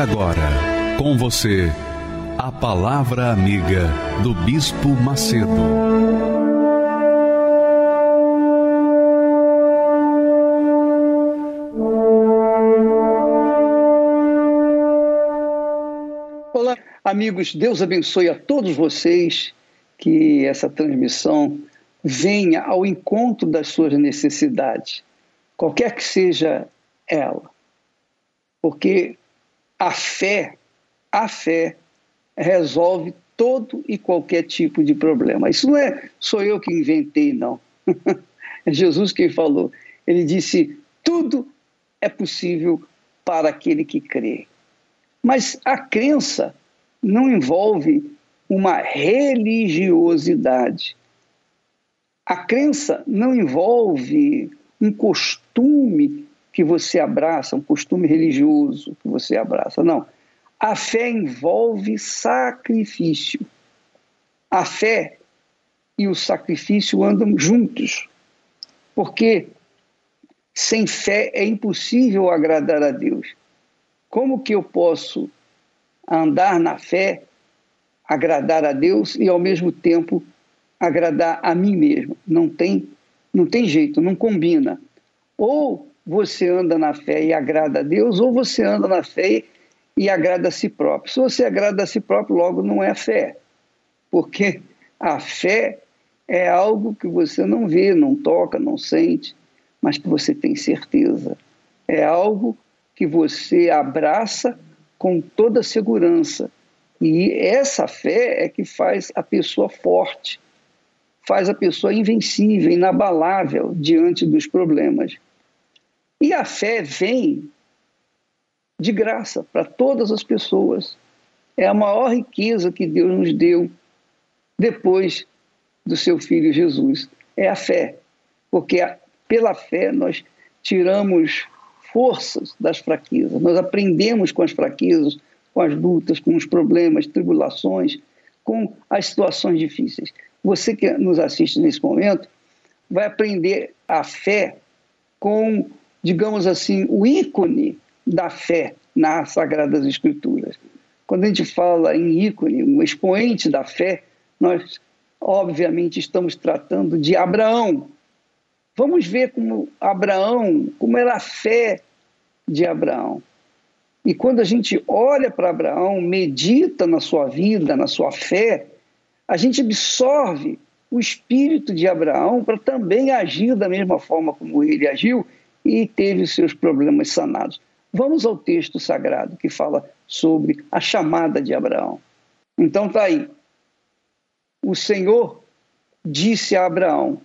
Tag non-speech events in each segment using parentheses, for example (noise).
Agora, com você, a Palavra Amiga do Bispo Macedo. Olá, amigos, Deus abençoe a todos vocês, que essa transmissão venha ao encontro das suas necessidades, qualquer que seja ela. Porque a fé, a fé resolve todo e qualquer tipo de problema. Isso não é sou eu que inventei, não. (laughs) é Jesus quem falou. Ele disse: tudo é possível para aquele que crê. Mas a crença não envolve uma religiosidade. A crença não envolve um costume que você abraça, um costume religioso que você abraça. Não. A fé envolve sacrifício. A fé e o sacrifício andam juntos, porque sem fé é impossível agradar a Deus. Como que eu posso andar na fé, agradar a Deus e ao mesmo tempo agradar a mim mesmo? Não tem, não tem jeito, não combina. Ou você anda na fé e agrada a Deus, ou você anda na fé e agrada a si próprio. Se você agrada a si próprio, logo não é fé, porque a fé é algo que você não vê, não toca, não sente, mas que você tem certeza. É algo que você abraça com toda segurança. E essa fé é que faz a pessoa forte, faz a pessoa invencível, inabalável diante dos problemas. E a fé vem de graça para todas as pessoas. É a maior riqueza que Deus nos deu depois do seu filho Jesus. É a fé. Porque pela fé nós tiramos forças das fraquezas, nós aprendemos com as fraquezas, com as lutas, com os problemas, tribulações, com as situações difíceis. Você que nos assiste nesse momento vai aprender a fé com digamos assim, o ícone da fé nas Sagradas Escrituras. Quando a gente fala em ícone, um expoente da fé, nós obviamente estamos tratando de Abraão. Vamos ver como Abraão, como era a fé de Abraão. E quando a gente olha para Abraão, medita na sua vida, na sua fé, a gente absorve o espírito de Abraão para também agir da mesma forma como ele agiu e teve os seus problemas sanados. Vamos ao texto sagrado que fala sobre a chamada de Abraão. Então está aí. O Senhor disse a Abraão: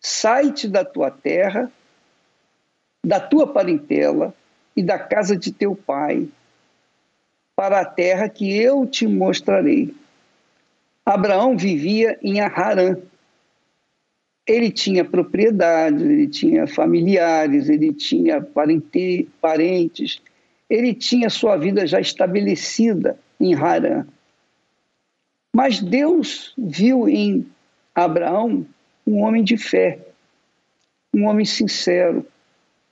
Sai-te da tua terra, da tua parentela e da casa de teu pai, para a terra que eu te mostrarei. Abraão vivia em Harã, ele tinha propriedades, ele tinha familiares, ele tinha parente, parentes, ele tinha sua vida já estabelecida em Harã. Mas Deus viu em Abraão um homem de fé, um homem sincero,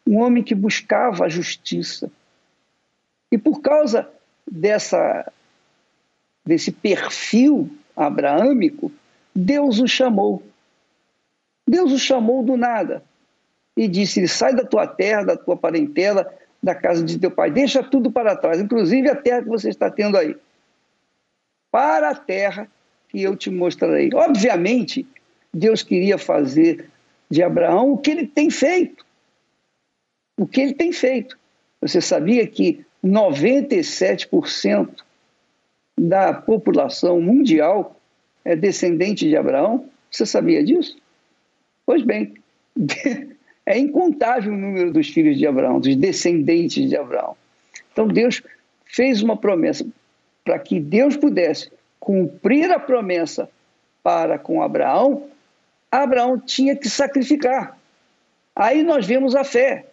um homem que buscava a justiça. E por causa dessa desse perfil abraâmico, Deus o chamou Deus o chamou do nada e disse: sai da tua terra, da tua parentela, da casa de teu pai, deixa tudo para trás, inclusive a terra que você está tendo aí, para a terra que eu te mostrarei. Obviamente, Deus queria fazer de Abraão o que ele tem feito. O que ele tem feito. Você sabia que 97% da população mundial é descendente de Abraão? Você sabia disso? Pois bem, (laughs) É incontável o número dos filhos de Abraão, dos descendentes de Abraão. Então Deus fez uma promessa para que Deus pudesse cumprir a promessa para com Abraão, Abraão tinha que sacrificar. Aí nós vemos a fé.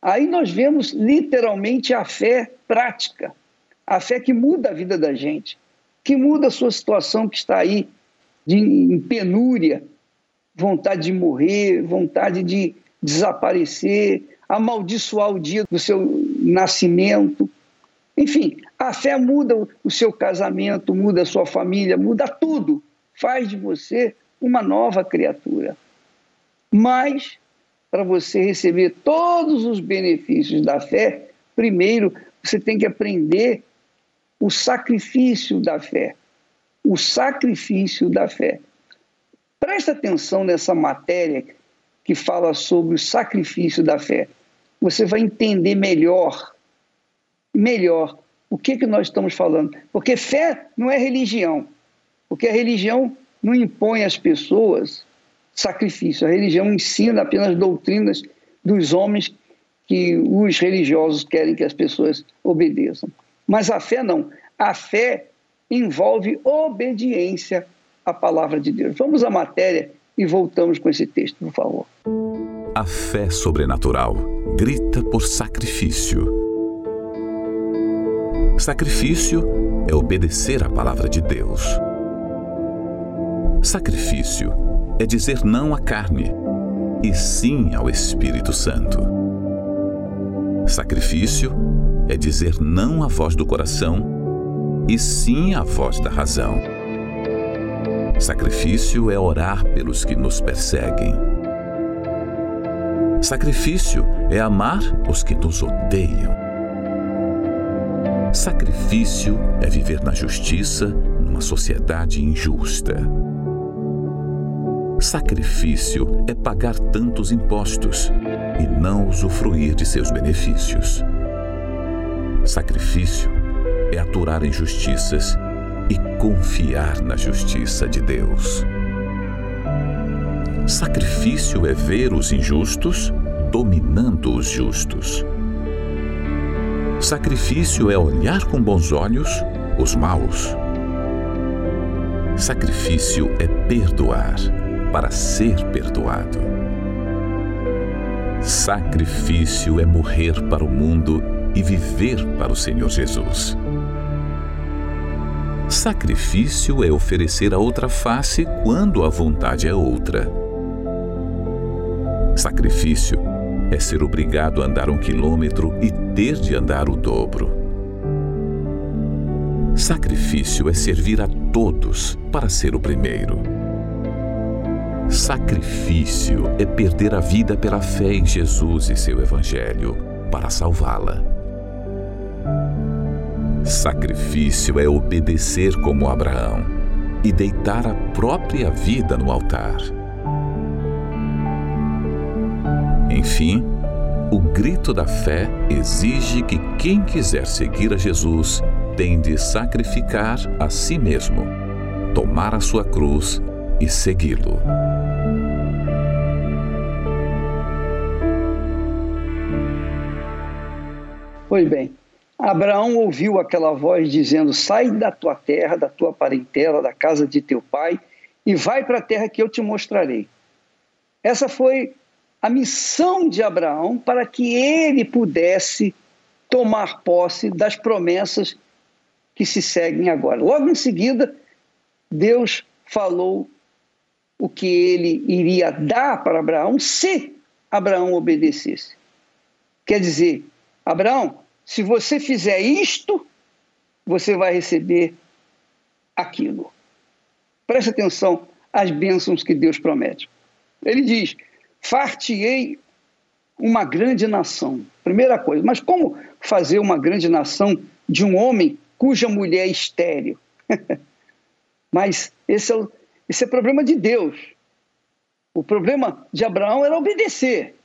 Aí nós vemos literalmente a fé prática, a fé que muda a vida da gente, que muda a sua situação que está aí de, em penúria, vontade de morrer, vontade de desaparecer, amaldiçoar o dia do seu nascimento. Enfim, a fé muda o seu casamento, muda a sua família, muda tudo. Faz de você uma nova criatura. Mas, para você receber todos os benefícios da fé, primeiro você tem que aprender o sacrifício da fé. O sacrifício da fé. Presta atenção nessa matéria que fala sobre o sacrifício da fé. Você vai entender melhor, melhor, o que, que nós estamos falando. Porque fé não é religião. Porque a religião não impõe às pessoas sacrifício. A religião ensina apenas doutrinas dos homens que os religiosos querem que as pessoas obedeçam. Mas a fé não. A fé envolve obediência à palavra de Deus. Vamos à matéria e voltamos com esse texto, por favor. A fé sobrenatural grita por sacrifício. Sacrifício é obedecer à palavra de Deus. Sacrifício é dizer não à carne e sim ao Espírito Santo. Sacrifício é dizer não à voz do coração e sim à voz da razão. Sacrifício é orar pelos que nos perseguem. Sacrifício é amar os que nos odeiam. Sacrifício é viver na justiça numa sociedade injusta. Sacrifício é pagar tantos impostos e não usufruir de seus benefícios. Sacrifício é aturar injustiças e confiar na justiça de Deus. Sacrifício é ver os injustos dominando os justos. Sacrifício é olhar com bons olhos os maus. Sacrifício é perdoar para ser perdoado. Sacrifício é morrer para o mundo e viver para o Senhor Jesus. Sacrifício é oferecer a outra face quando a vontade é outra. Sacrifício é ser obrigado a andar um quilômetro e ter de andar o dobro. Sacrifício é servir a todos para ser o primeiro. Sacrifício é perder a vida pela fé em Jesus e seu Evangelho para salvá-la. Sacrifício é obedecer como Abraão e deitar a própria vida no altar. Enfim, o grito da fé exige que quem quiser seguir a Jesus tem de sacrificar a si mesmo, tomar a sua cruz e segui-lo. Pois bem, Abraão ouviu aquela voz dizendo: Sai da tua terra, da tua parentela, da casa de teu pai e vai para a terra que eu te mostrarei. Essa foi a missão de Abraão para que ele pudesse tomar posse das promessas que se seguem agora. Logo em seguida, Deus falou o que ele iria dar para Abraão se Abraão obedecesse. Quer dizer, Abraão, se você fizer isto, você vai receber aquilo. Preste atenção às bênçãos que Deus promete. Ele diz: Fartiei uma grande nação. Primeira coisa, mas como fazer uma grande nação de um homem cuja mulher é estéreo? (laughs) mas esse é, o, esse é problema de Deus. O problema de Abraão era obedecer.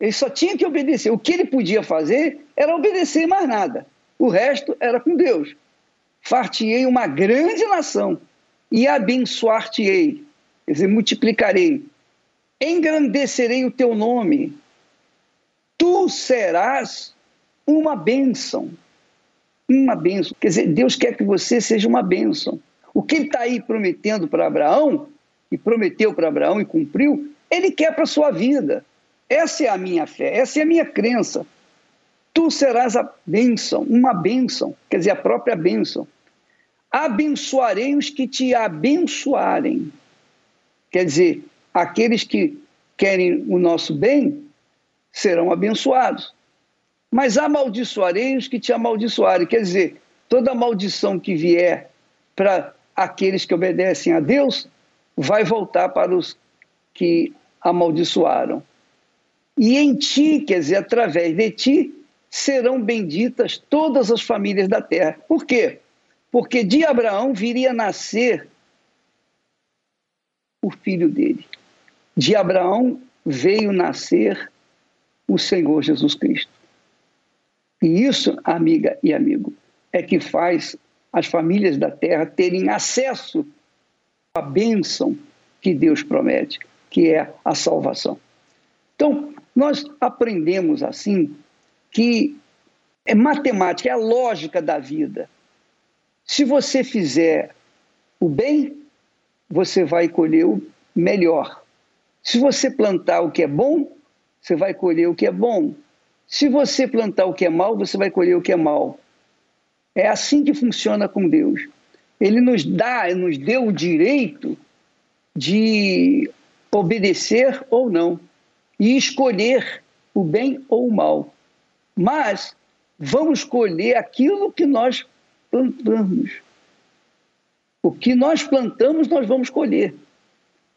Ele só tinha que obedecer. O que ele podia fazer era obedecer mais nada. O resto era com Deus. Fartiei uma grande nação e abençoar-te-ei, quer dizer, multiplicarei. engrandecerei o teu nome, tu serás uma bênção. Uma bênção. Quer dizer, Deus quer que você seja uma bênção. O que ele está aí prometendo para Abraão, e prometeu para Abraão e cumpriu, ele quer para a sua vida. Essa é a minha fé, essa é a minha crença. Tu serás a bênção, uma bênção, quer dizer, a própria bênção. Abençoarei os que te abençoarem. Quer dizer, aqueles que querem o nosso bem serão abençoados. Mas amaldiçoarei os que te amaldiçoarem. Quer dizer, toda maldição que vier para aqueles que obedecem a Deus vai voltar para os que amaldiçoaram. E em ti, quer dizer, através de ti, serão benditas todas as famílias da terra. Por quê? Porque de Abraão viria nascer o filho dele. De Abraão veio nascer o Senhor Jesus Cristo. E isso, amiga e amigo, é que faz as famílias da terra terem acesso à bênção que Deus promete, que é a salvação. Então, nós aprendemos assim que é matemática, é a lógica da vida. Se você fizer o bem, você vai colher o melhor. Se você plantar o que é bom, você vai colher o que é bom. Se você plantar o que é mal, você vai colher o que é mal. É assim que funciona com Deus. Ele nos dá, nos deu o direito de obedecer ou não e escolher o bem ou o mal. Mas vamos colher aquilo que nós plantamos. O que nós plantamos, nós vamos colher.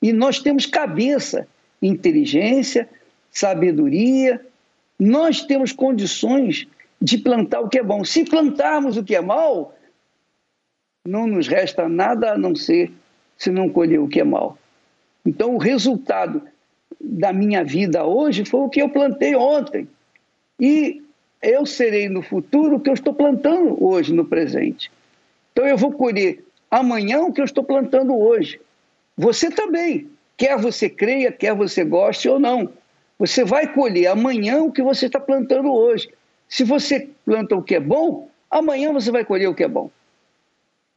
E nós temos cabeça, inteligência, sabedoria, nós temos condições de plantar o que é bom. Se plantarmos o que é mal, não nos resta nada a não ser se não colher o que é mal. Então, o resultado da minha vida hoje foi o que eu plantei ontem. E eu serei no futuro o que eu estou plantando hoje no presente. Então, eu vou colher amanhã o que eu estou plantando hoje. Você também, quer você creia, quer você goste ou não. Você vai colher amanhã o que você está plantando hoje. Se você planta o que é bom, amanhã você vai colher o que é bom.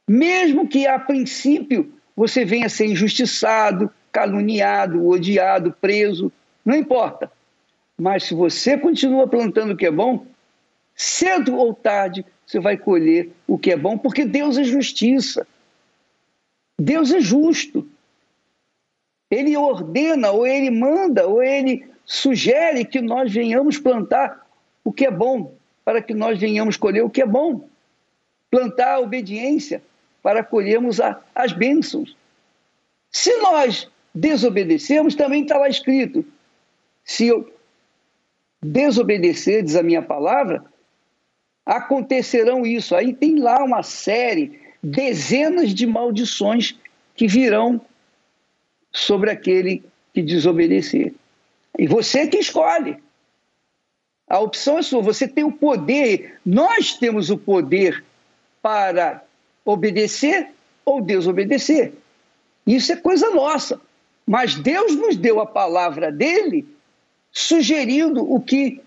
Mesmo que a princípio você venha a ser injustiçado, caluniado, odiado, preso, não importa. Mas se você continua plantando o que é bom, cedo ou tarde você vai colher o que é bom, porque Deus é justiça. Deus é justo. Ele ordena, ou ele manda, ou ele sugere que nós venhamos plantar o que é bom, para que nós venhamos colher o que é bom. Plantar a obediência para colhermos a, as bênçãos. Se nós desobedecermos, também está lá escrito: se eu desobedecer, diz a minha palavra, acontecerão isso. Aí tem lá uma série, dezenas de maldições que virão sobre aquele que desobedecer. E você que escolhe. A opção é sua, você tem o poder, nós temos o poder para obedecer ou desobedecer. Isso é coisa nossa. Mas Deus nos deu a palavra dele sugerindo o que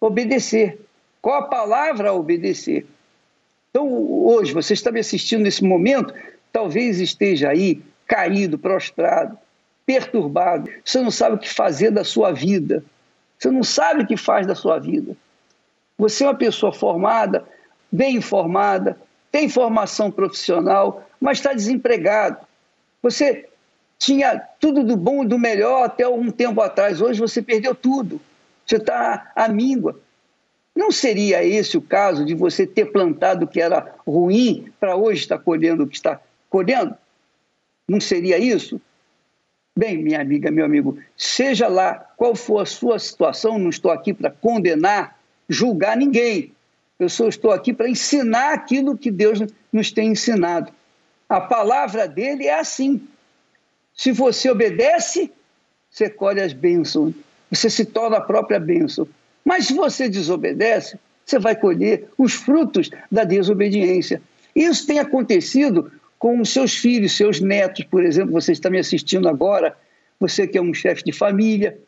obedecer. Qual a palavra a obedecer? Então, hoje, você está me assistindo nesse momento, talvez esteja aí caído, prostrado, perturbado. Você não sabe o que fazer da sua vida. Você não sabe o que faz da sua vida. Você é uma pessoa formada, bem informada, tem formação profissional, mas está desempregado. Você tinha tudo do bom e do melhor até um tempo atrás. Hoje você perdeu tudo. Você está à míngua. Não seria esse o caso de você ter plantado o que era ruim para hoje estar colhendo o que está colhendo? Não seria isso? Bem, minha amiga, meu amigo, seja lá qual for a sua situação, não estou aqui para condenar, julgar ninguém. Eu só estou aqui para ensinar aquilo que Deus nos tem ensinado. A palavra dele é assim. Se você obedece, você colhe as bênçãos. Você se torna a própria bênção. Mas se você desobedece, você vai colher os frutos da desobediência. Isso tem acontecido com os seus filhos, seus netos, por exemplo, você está me assistindo agora, você que é um chefe de família,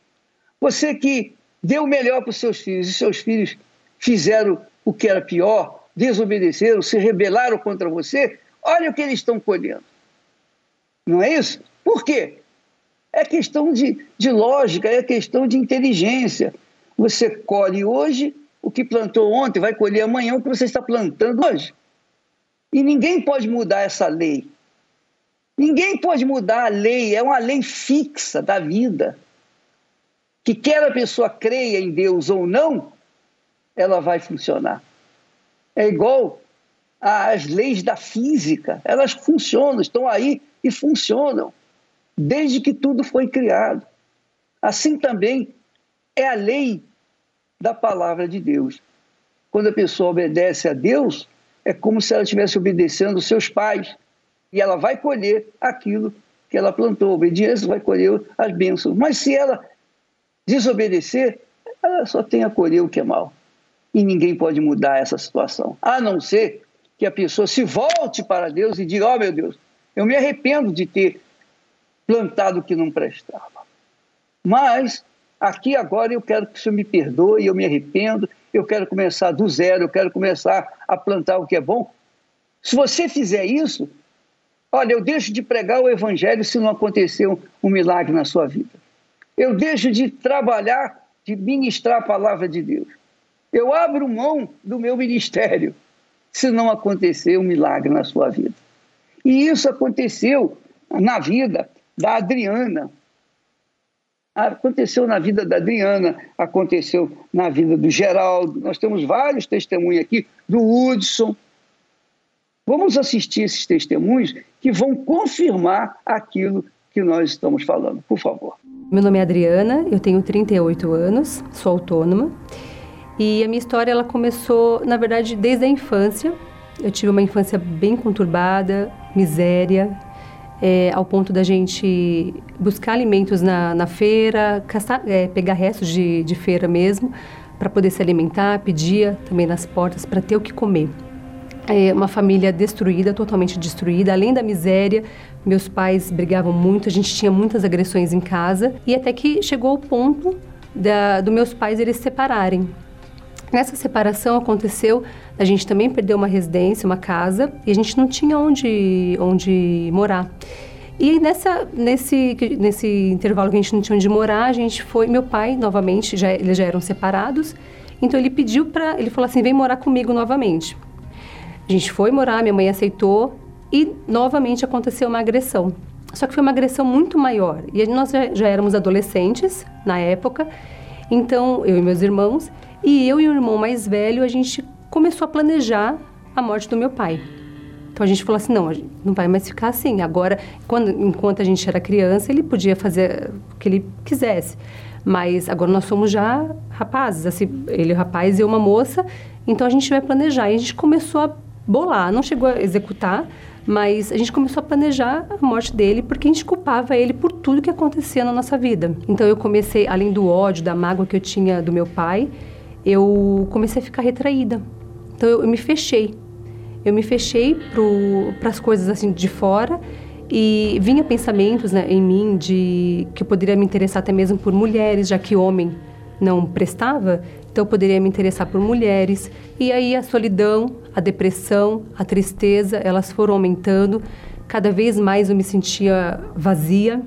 você que deu o melhor para os seus filhos e seus filhos fizeram o que era pior, desobedeceram, se rebelaram contra você, olha o que eles estão colhendo. Não é isso? Por quê? É questão de, de lógica, é questão de inteligência. Você colhe hoje o que plantou ontem, vai colher amanhã o que você está plantando hoje. E ninguém pode mudar essa lei. Ninguém pode mudar a lei, é uma lei fixa da vida. Que quer a pessoa creia em Deus ou não, ela vai funcionar. É igual às leis da física, elas funcionam, estão aí e funcionam, desde que tudo foi criado. Assim também é a lei da palavra de Deus. Quando a pessoa obedece a Deus, é como se ela estivesse obedecendo os seus pais, e ela vai colher aquilo que ela plantou. A obediência vai colher as bênçãos. Mas se ela desobedecer, ela só tem a colher o que é mal. E ninguém pode mudar essa situação, a não ser que a pessoa se volte para Deus e diga: Ó oh, meu Deus, eu me arrependo de ter plantado o que não prestava. Mas aqui agora eu quero que o Senhor me perdoe, eu me arrependo, eu quero começar do zero, eu quero começar a plantar o que é bom. Se você fizer isso, Olha, eu deixo de pregar o evangelho se não acontecer um, um milagre na sua vida. Eu deixo de trabalhar, de ministrar a palavra de Deus. Eu abro mão do meu ministério se não acontecer um milagre na sua vida. E isso aconteceu na vida da Adriana. Aconteceu na vida da Adriana, aconteceu na vida do Geraldo. Nós temos vários testemunhos aqui, do Hudson, Vamos assistir esses testemunhos que vão confirmar aquilo que nós estamos falando. Por favor. Meu nome é Adriana, eu tenho 38 anos, sou autônoma. E a minha história ela começou, na verdade, desde a infância. Eu tive uma infância bem conturbada, miséria, é, ao ponto da gente buscar alimentos na, na feira, caçar, é, pegar restos de, de feira mesmo, para poder se alimentar, pedia também nas portas para ter o que comer é, uma família destruída, totalmente destruída, além da miséria. Meus pais brigavam muito, a gente tinha muitas agressões em casa e até que chegou o ponto da, do meus pais eles se separarem. Nessa separação aconteceu, a gente também perdeu uma residência, uma casa e a gente não tinha onde, onde morar. E nessa, nesse, nesse intervalo que a gente não tinha onde morar, a gente foi. Meu pai, novamente, já, eles já eram separados, então ele pediu para. Ele falou assim: vem morar comigo novamente. A gente foi morar, minha mãe aceitou e novamente aconteceu uma agressão. Só que foi uma agressão muito maior. E nós já, já éramos adolescentes na época, então eu e meus irmãos, e eu e o irmão mais velho, a gente começou a planejar a morte do meu pai. Então a gente falou assim, não, não vai mais ficar assim. Agora, quando, enquanto a gente era criança, ele podia fazer o que ele quisesse. Mas agora nós somos já rapazes, assim, ele é rapaz e eu uma moça, então a gente vai planejar. E a gente começou a bolar, não chegou a executar, mas a gente começou a planejar a morte dele porque a gente culpava ele por tudo que acontecia na nossa vida. Então eu comecei, além do ódio, da mágoa que eu tinha do meu pai, eu comecei a ficar retraída. Então eu, eu me fechei. Eu me fechei para as coisas assim de fora e vinha pensamentos né, em mim de que eu poderia me interessar até mesmo por mulheres, já que homem não prestava, então eu poderia me interessar por mulheres. E aí a solidão, a depressão, a tristeza, elas foram aumentando. Cada vez mais eu me sentia vazia,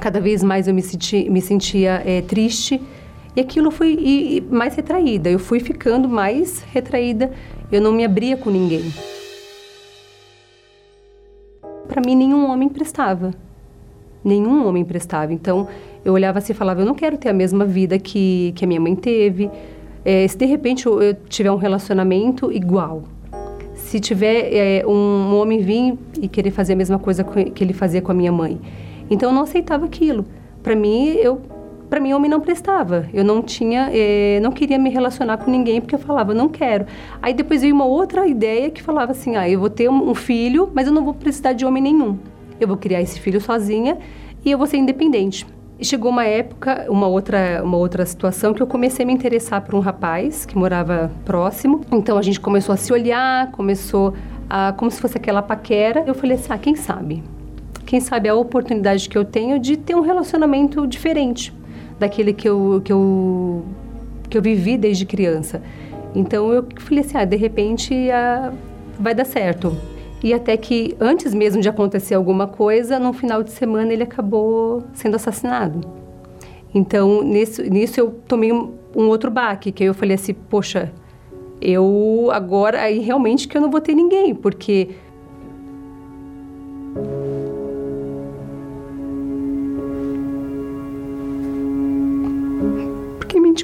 cada vez mais eu me, senti, me sentia é, triste. E aquilo foi e, e mais retraída. Eu fui ficando mais retraída. Eu não me abria com ninguém. Para mim, nenhum homem prestava. Nenhum homem prestava. Então, eu olhava assim e falava: eu não quero ter a mesma vida que, que a minha mãe teve. É, se de repente eu, eu, tiver um relacionamento igual, se tiver é, um, um, homem vir e querer fazer a mesma coisa que ele fazia com a minha mãe, então eu não aceitava aquilo. Para mim, eu para mim homem não prestava. Eu não tinha, é, não queria me relacionar com ninguém porque eu falava não quero. Aí depois veio uma outra ideia que falava assim, ah, eu vou ter um, um filho, mas eu não vou precisar de homem nenhum. Eu vou criar esse filho sozinha e eu vou ser independente. E chegou uma época, uma outra, uma outra situação que eu comecei a me interessar por um rapaz que morava próximo. Então a gente começou a se olhar, começou a como se fosse aquela paquera. Eu falei assim: "Ah, quem sabe? quem sabe, a oportunidade que eu tenho de ter um relacionamento diferente daquele que eu, que eu, que eu vivi desde criança. Então eu falei assim, ah, de repente ah, vai dar certo. E até que antes mesmo de acontecer alguma coisa, no final de semana ele acabou sendo assassinado. Então nisso, nisso eu tomei um, um outro baque, que eu falei assim, poxa, eu agora aí realmente que eu não vou ter ninguém, porque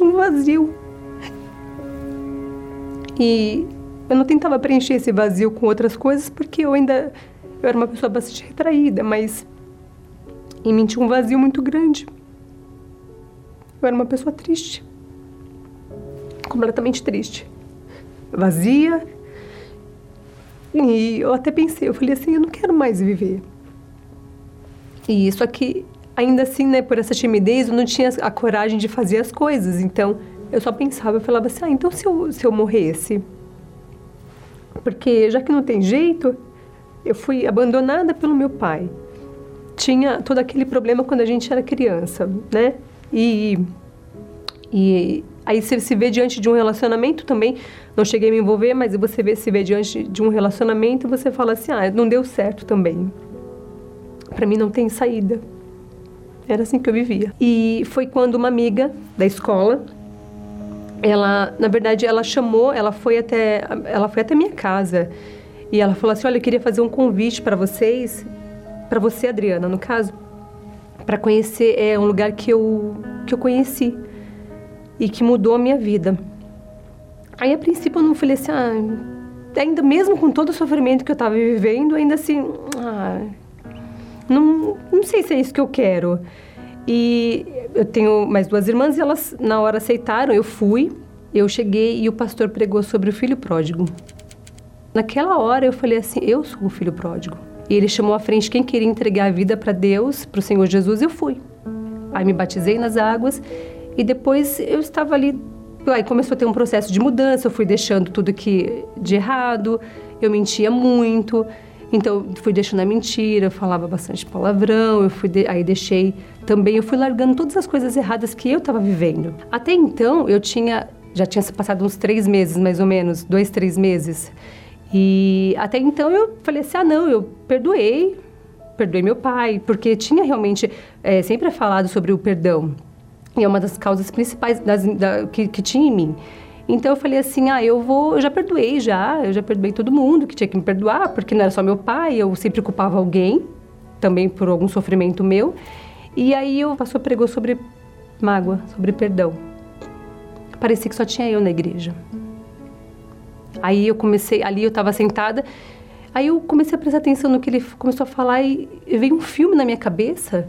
um vazio. E eu não tentava preencher esse vazio com outras coisas porque eu ainda eu era uma pessoa bastante retraída, mas em mim tinha um vazio muito grande. Eu era uma pessoa triste. Completamente triste. Vazia. E eu até pensei, eu falei assim, eu não quero mais viver. E isso aqui, ainda assim, né, por essa timidez, eu não tinha a coragem de fazer as coisas. Então, eu só pensava, eu falava assim, ah, então se eu, se eu morresse? Porque já que não tem jeito, eu fui abandonada pelo meu pai. Tinha todo aquele problema quando a gente era criança, né? E, e aí você se vê diante de um relacionamento também, não cheguei a me envolver, mas você vê, se vê diante de um relacionamento, você fala assim, ah, não deu certo também. Para mim não tem saída. Era assim que eu vivia. E foi quando uma amiga da escola ela, na verdade, ela chamou, ela foi até, ela foi até minha casa e ela falou assim, olha, eu queria fazer um convite para vocês, para você, Adriana, no caso, para conhecer é um lugar que eu que eu conheci e que mudou a minha vida. Aí a princípio eu não falei assim, ah, ainda mesmo com todo o sofrimento que eu estava vivendo, ainda assim, ah, não, não sei se é isso que eu quero. E eu tenho mais duas irmãs e elas na hora aceitaram, eu fui, eu cheguei e o pastor pregou sobre o filho pródigo. Naquela hora eu falei assim, eu sou o filho pródigo. E ele chamou à frente quem queria entregar a vida para Deus, para o Senhor Jesus, eu fui. Aí me batizei nas águas e depois eu estava ali, aí começou a ter um processo de mudança, eu fui deixando tudo que de errado, eu mentia muito, então, fui deixando a mentira, eu falava bastante palavrão, eu fui de... aí deixei também, eu fui largando todas as coisas erradas que eu estava vivendo. Até então, eu tinha, já tinha passado uns três meses, mais ou menos, dois, três meses. E até então eu falei assim, ah, não, eu perdoei, perdoei meu pai, porque tinha realmente, é, sempre é falado sobre o perdão. E é uma das causas principais das, da, que, que tinha em mim. Então eu falei assim, ah, eu vou, eu já perdoei já, eu já perdoei todo mundo que tinha que me perdoar, porque não era só meu pai, eu sempre culpava alguém, também por algum sofrimento meu. E aí o pastor pregou sobre mágoa, sobre perdão. Parecia que só tinha eu na igreja. Aí eu comecei, ali eu estava sentada, aí eu comecei a prestar atenção no que ele começou a falar e veio um filme na minha cabeça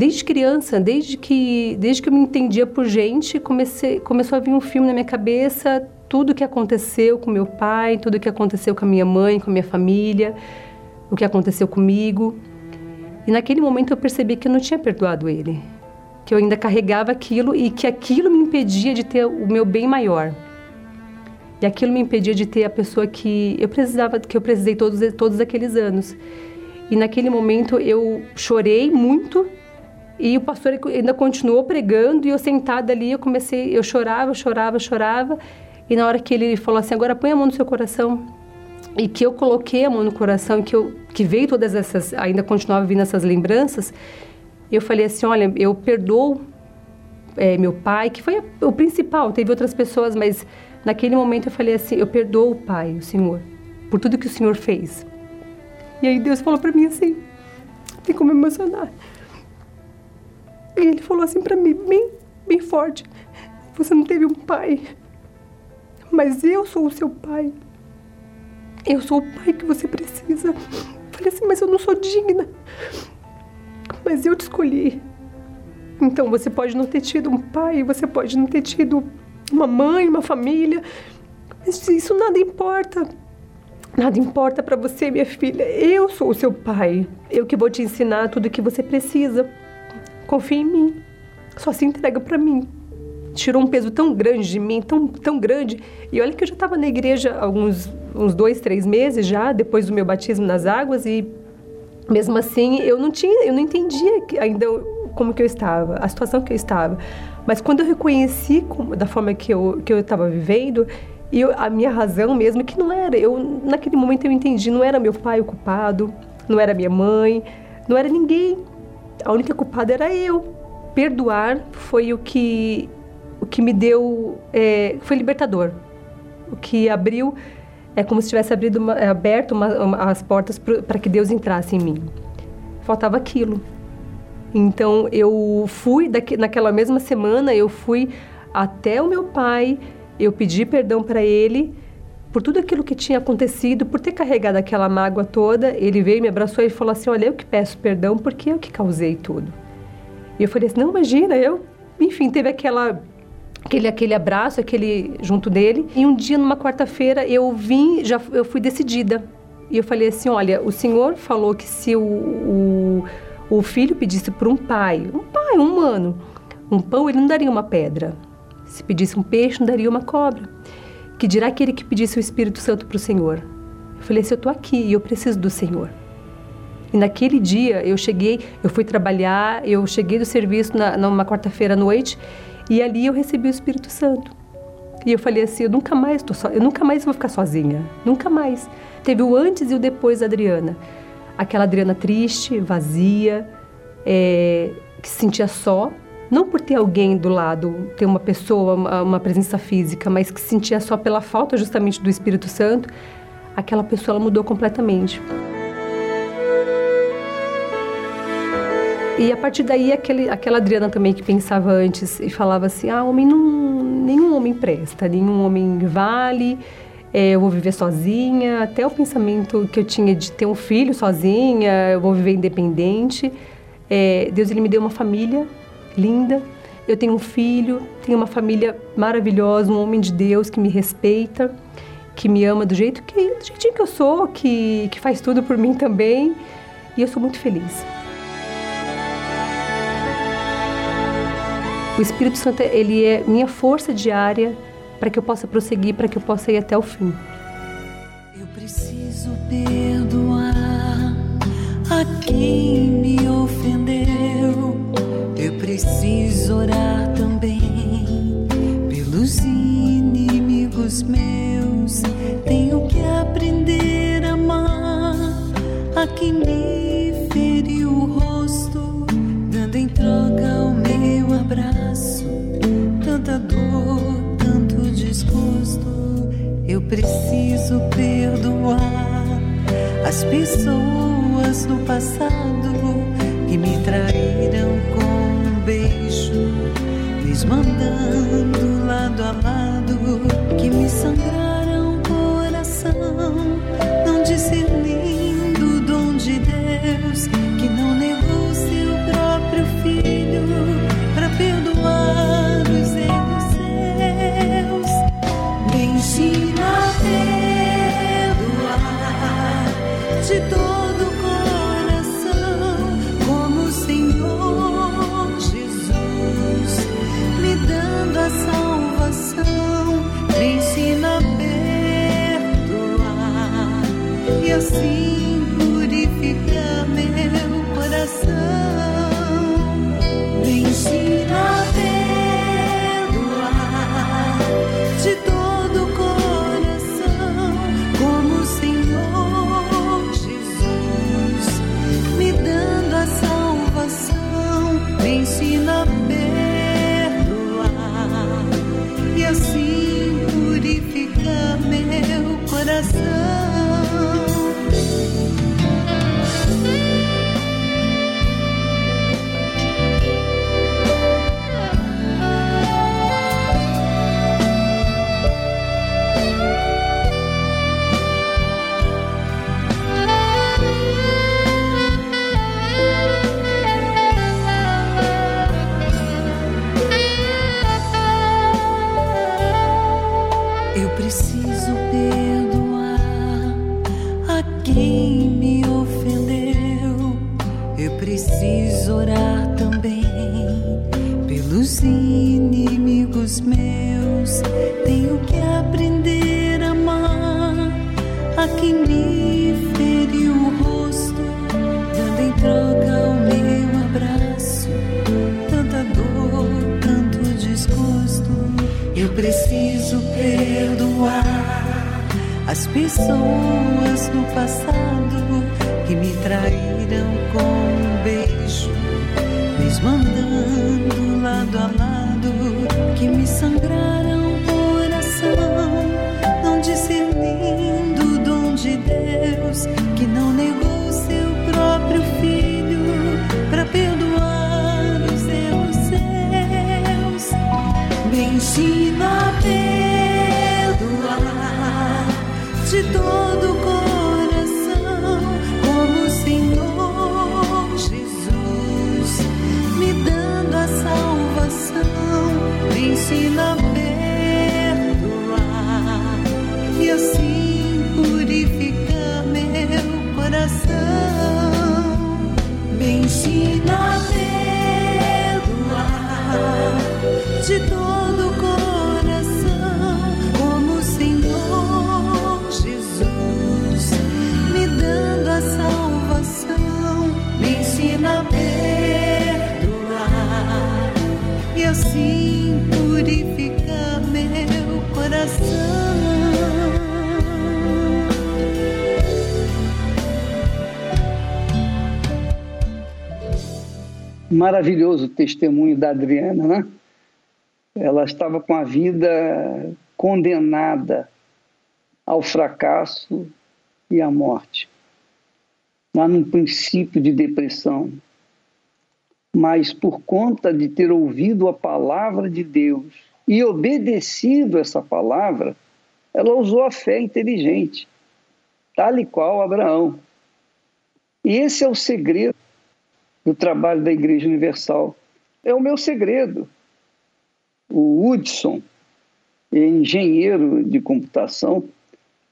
Desde criança, desde que, desde que eu me entendia por gente, comecei, começou a vir um filme na minha cabeça, tudo que aconteceu com meu pai, tudo que aconteceu com a minha mãe, com a minha família, o que aconteceu comigo. E naquele momento eu percebi que eu não tinha perdoado ele, que eu ainda carregava aquilo e que aquilo me impedia de ter o meu bem maior. E aquilo me impedia de ter a pessoa que eu precisava, que eu precisei todos todos aqueles anos. E naquele momento eu chorei muito e o pastor ainda continuou pregando e eu sentada ali, eu comecei, eu chorava, chorava, chorava. E na hora que ele falou assim, agora põe a mão no seu coração. E que eu coloquei a mão no coração, que eu que veio todas essas, ainda continuava vindo essas lembranças, eu falei assim, olha, eu perdoo é, meu pai, que foi o principal, teve outras pessoas, mas naquele momento eu falei assim, eu perdoo o pai, o Senhor, por tudo que o Senhor fez. E aí Deus falou para mim assim, tem como emocionar. E ele falou assim para mim, bem, bem forte: Você não teve um pai, mas eu sou o seu pai. Eu sou o pai que você precisa. Falei assim, mas eu não sou digna. Mas eu te escolhi. Então você pode não ter tido um pai, você pode não ter tido uma mãe, uma família. Mas isso nada importa. Nada importa para você, minha filha. Eu sou o seu pai. Eu que vou te ensinar tudo o que você precisa. Confia em mim. Só se entrega para mim. Tirou um peso tão grande de mim, tão, tão grande. E olha que eu já estava na igreja há alguns uns dois, três meses já, depois do meu batismo nas águas. E mesmo assim, eu não tinha, eu não entendia ainda como que eu estava, a situação que eu estava. Mas quando eu reconheci como, da forma que eu que eu estava vivendo, e a minha razão mesmo que não era, eu naquele momento eu entendi, não era meu pai o culpado, não era minha mãe, não era ninguém. A única culpada era eu. Perdoar foi o que o que me deu é, foi libertador. O que abriu é como se tivesse abrido uma, é, aberto uma, uma, as portas para que Deus entrasse em mim. Faltava aquilo. Então eu fui daqui, naquela mesma semana eu fui até o meu pai, eu pedi perdão para ele por tudo aquilo que tinha acontecido, por ter carregado aquela mágoa toda. Ele veio, me abraçou e falou assim: "Olha, eu que peço perdão porque eu que causei tudo". E eu falei assim: "Não, imagina, eu, enfim, teve aquela aquele aquele abraço, aquele junto dele. E um dia numa quarta-feira eu vim, já eu fui decidida. E eu falei assim: "Olha, o senhor falou que se o, o, o filho pedisse para um pai, um pai, um humano, um pão, ele não daria uma pedra. Se pedisse um peixe, não daria uma cobra. Que dirá aquele que pedisse o Espírito Santo para o Senhor? Eu falei assim: eu estou aqui e eu preciso do Senhor. E naquele dia eu cheguei, eu fui trabalhar, eu cheguei do serviço na, numa quarta-feira à noite e ali eu recebi o Espírito Santo. E eu falei assim, eu nunca mais tô so, eu nunca mais vou ficar sozinha, nunca mais. Teve o antes e o depois da Adriana. Aquela Adriana triste, vazia, é, que se sentia só, não por ter alguém do lado, ter uma pessoa, uma, uma presença física, mas que se sentia só pela falta justamente do Espírito Santo. Aquela pessoa ela mudou completamente. E a partir daí, aquele, aquela Adriana também que pensava antes e falava assim: ah, homem não. nenhum homem presta, nenhum homem vale, é, eu vou viver sozinha. Até o pensamento que eu tinha de ter um filho sozinha, eu vou viver independente. É, Deus ele me deu uma família linda. Eu tenho um filho, tenho uma família maravilhosa, um homem de Deus que me respeita, que me ama do jeito que, do jeitinho que eu sou, que, que faz tudo por mim também. E eu sou muito feliz. O Espírito Santo, ele é minha força diária para que eu possa prosseguir, para que eu possa ir até o fim. Eu preciso perdoar a quem me ofendeu. Preciso orar também pelos inimigos meus. Tenho que aprender a amar a quem me feriu o rosto, dando em troca o meu abraço. Tanta dor, tanto desgosto. Eu preciso perdoar as pessoas do passado que me traíram com um beijo, desmandando lado a lado, que me sangraram e dos inimigos meus. Tenho que aprender a amar a quem me feriu o rosto, dando em troca o meu abraço. Tanta dor, tanto desgosto. Eu preciso perdoar as pessoas do passado que me traíram com um beijo Maravilhoso testemunho da Adriana, né? Ela estava com a vida condenada ao fracasso e à morte, lá num princípio de depressão. Mas por conta de ter ouvido a palavra de Deus e obedecido essa palavra, ela usou a fé inteligente, tal e qual Abraão. E esse é o segredo do trabalho da Igreja Universal. É o meu segredo. O Hudson, engenheiro de computação,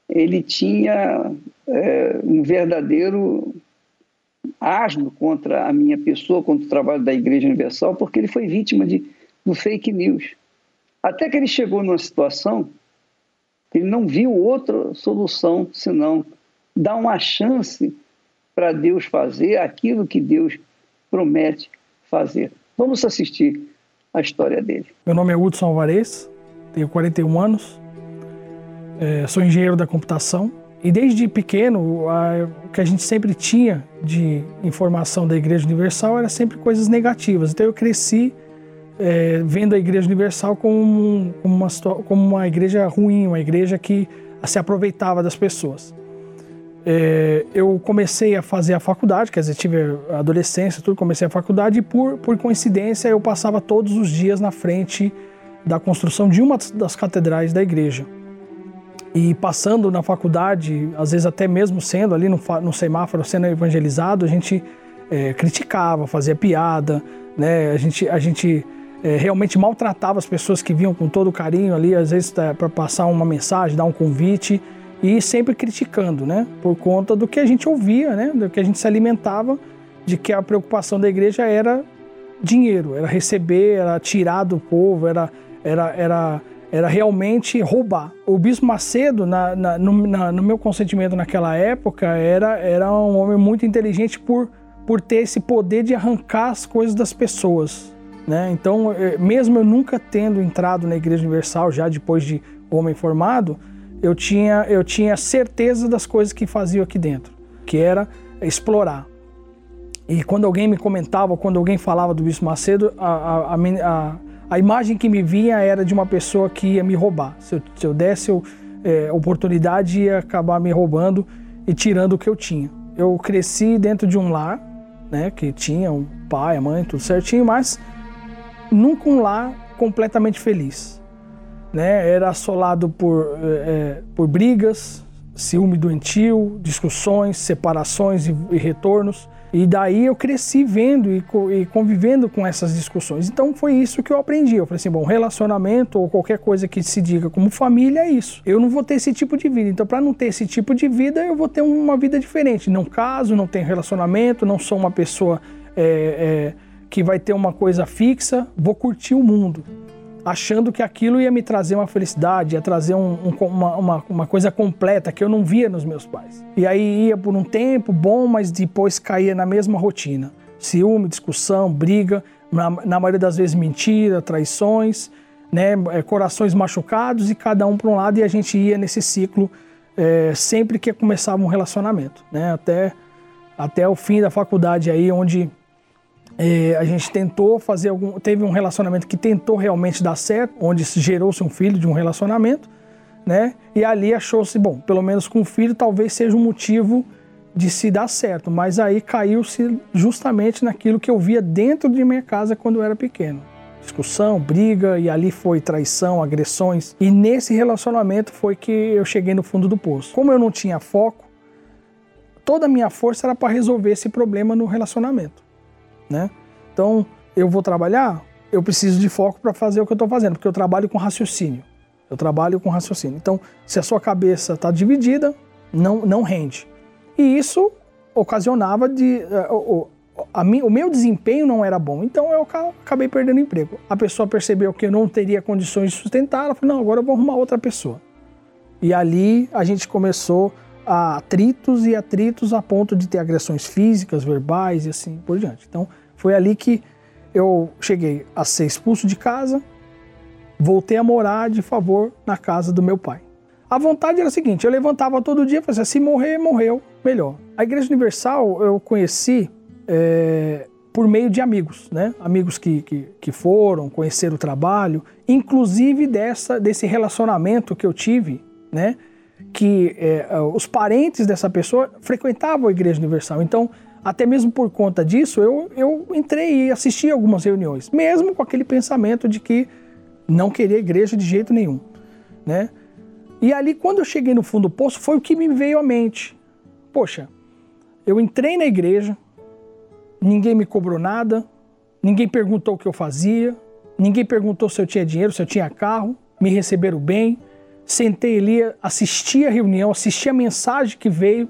ele tinha é, um verdadeiro asno contra a minha pessoa, contra o trabalho da Igreja Universal, porque ele foi vítima de, do fake news. Até que ele chegou numa situação que ele não viu outra solução senão dar uma chance para Deus fazer aquilo que Deus promete fazer. Vamos assistir a história dele. Meu nome é Hudson Alvarez, tenho 41 anos, é, sou engenheiro da computação e desde pequeno o que a gente sempre tinha de informação da Igreja Universal era sempre coisas negativas. Então eu cresci é, vendo a Igreja Universal como, uma, como uma igreja ruim, uma igreja que se aproveitava das pessoas. É, eu comecei a fazer a faculdade, quer dizer, tive adolescência, tudo, comecei a faculdade e por, por coincidência eu passava todos os dias na frente da construção de uma das catedrais da igreja. E passando na faculdade, às vezes até mesmo sendo ali no, no semáforo, sendo evangelizado, a gente é, criticava, fazia piada, né? a gente, a gente é, realmente maltratava as pessoas que vinham com todo carinho ali, às vezes é, para passar uma mensagem, dar um convite e sempre criticando, né? Por conta do que a gente ouvia, né? Do que a gente se alimentava, de que a preocupação da igreja era dinheiro, era receber, era tirar do povo, era, era, era, era realmente roubar. O Bispo Macedo, na, na, no, na, no meu consentimento naquela época, era, era um homem muito inteligente por, por ter esse poder de arrancar as coisas das pessoas. Né? Então, eh, mesmo eu nunca tendo entrado na Igreja Universal, já depois de homem formado, eu tinha, eu tinha certeza das coisas que fazia aqui dentro, que era explorar. E quando alguém me comentava, quando alguém falava do Bispo Macedo, a, a, a, a imagem que me vinha era de uma pessoa que ia me roubar. Se eu, se eu desse eu, é, oportunidade, ia acabar me roubando e tirando o que eu tinha. Eu cresci dentro de um lar, né, que tinha um pai, a mãe, tudo certinho, mas nunca um lar completamente feliz né? Era assolado por, é, por brigas, ciúme doentio, discussões, separações e, e, retornos. E daí eu cresci vendo e, e, convivendo com essas discussões. Então foi isso que eu aprendi. Eu falei assim, bom, relacionamento ou qualquer coisa que se diga como família é isso. Eu não vou ter esse tipo de vida. Então para não ter esse tipo de vida, eu vou ter uma vida diferente. Não caso, não tenho relacionamento, não sou uma pessoa é, é, que vai ter uma coisa fixa. Vou curtir o mundo achando que aquilo ia me trazer uma felicidade, ia trazer um, um, uma, uma, uma, coisa completa que eu não via nos meus pais. E aí ia por um tempo bom, mas depois caía na mesma rotina. Ciúme, discussão, briga, na, na maioria das vezes mentira, traições, né, é, corações machucados e cada um para um lado e a gente ia nesse ciclo é, sempre que começava um relacionamento, né? Até, até o fim da faculdade aí, onde é, a gente tentou fazer algum. Teve um relacionamento que tentou realmente dar certo, onde gerou-se um filho de um relacionamento, né? E ali achou-se, bom, pelo menos com o filho talvez seja um motivo de se dar certo, mas aí caiu-se justamente naquilo que eu via dentro de minha casa quando eu era pequeno. Discussão, briga, e ali foi traição, agressões. E nesse relacionamento foi que eu cheguei no fundo do poço. Como eu não tinha foco, toda a minha força era para resolver esse problema no relacionamento né? Então, eu vou trabalhar, eu preciso de foco para fazer o que eu estou fazendo, porque eu trabalho com raciocínio. Eu trabalho com raciocínio. Então, se a sua cabeça está dividida, não, não rende. E isso ocasionava de. Uh, a mim, o meu desempenho não era bom, então eu acabei perdendo emprego. A pessoa percebeu que eu não teria condições de sustentar, ela falou: não, agora eu vou arrumar outra pessoa. E ali a gente começou a atritos e atritos a ponto de ter agressões físicas, verbais e assim por diante. Então, foi ali que eu cheguei a ser expulso de casa, voltei a morar de favor na casa do meu pai. A vontade era a seguinte: eu levantava todo dia e falava assim, se morrer, morreu, melhor. A Igreja Universal eu conheci é, por meio de amigos, né? Amigos que, que, que foram, conhecer o trabalho, inclusive dessa, desse relacionamento que eu tive, né? Que é, os parentes dessa pessoa frequentavam a Igreja Universal. Então, até mesmo por conta disso, eu, eu entrei e assisti algumas reuniões, mesmo com aquele pensamento de que não queria igreja de jeito nenhum, né? E ali, quando eu cheguei no fundo do poço, foi o que me veio à mente. Poxa, eu entrei na igreja, ninguém me cobrou nada, ninguém perguntou o que eu fazia, ninguém perguntou se eu tinha dinheiro, se eu tinha carro, me receberam bem. Sentei ali, assisti a reunião, assisti a mensagem que veio,